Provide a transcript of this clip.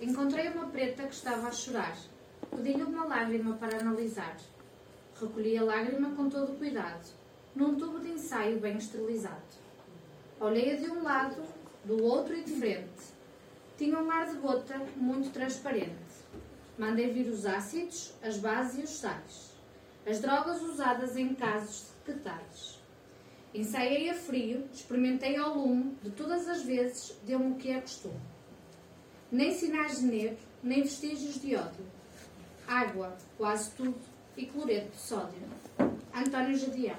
encontrei uma preta que estava a chorar. Pedi-lhe uma lágrima para analisar. Recolhi a lágrima com todo o cuidado, num tubo de ensaio bem esterilizado. Olhei-a de um lado, do outro e de frente. Tinha um ar de gota muito transparente. Mandei vir os ácidos, as bases e os sais. As drogas usadas em casos de detalhes. Ensaiei a frio, experimentei ao lume, de todas as vezes deu-me o que é costume. Nem sinais de negro, nem vestígios de ódio. Água, quase tudo, e cloreto de sódio. António Jadião.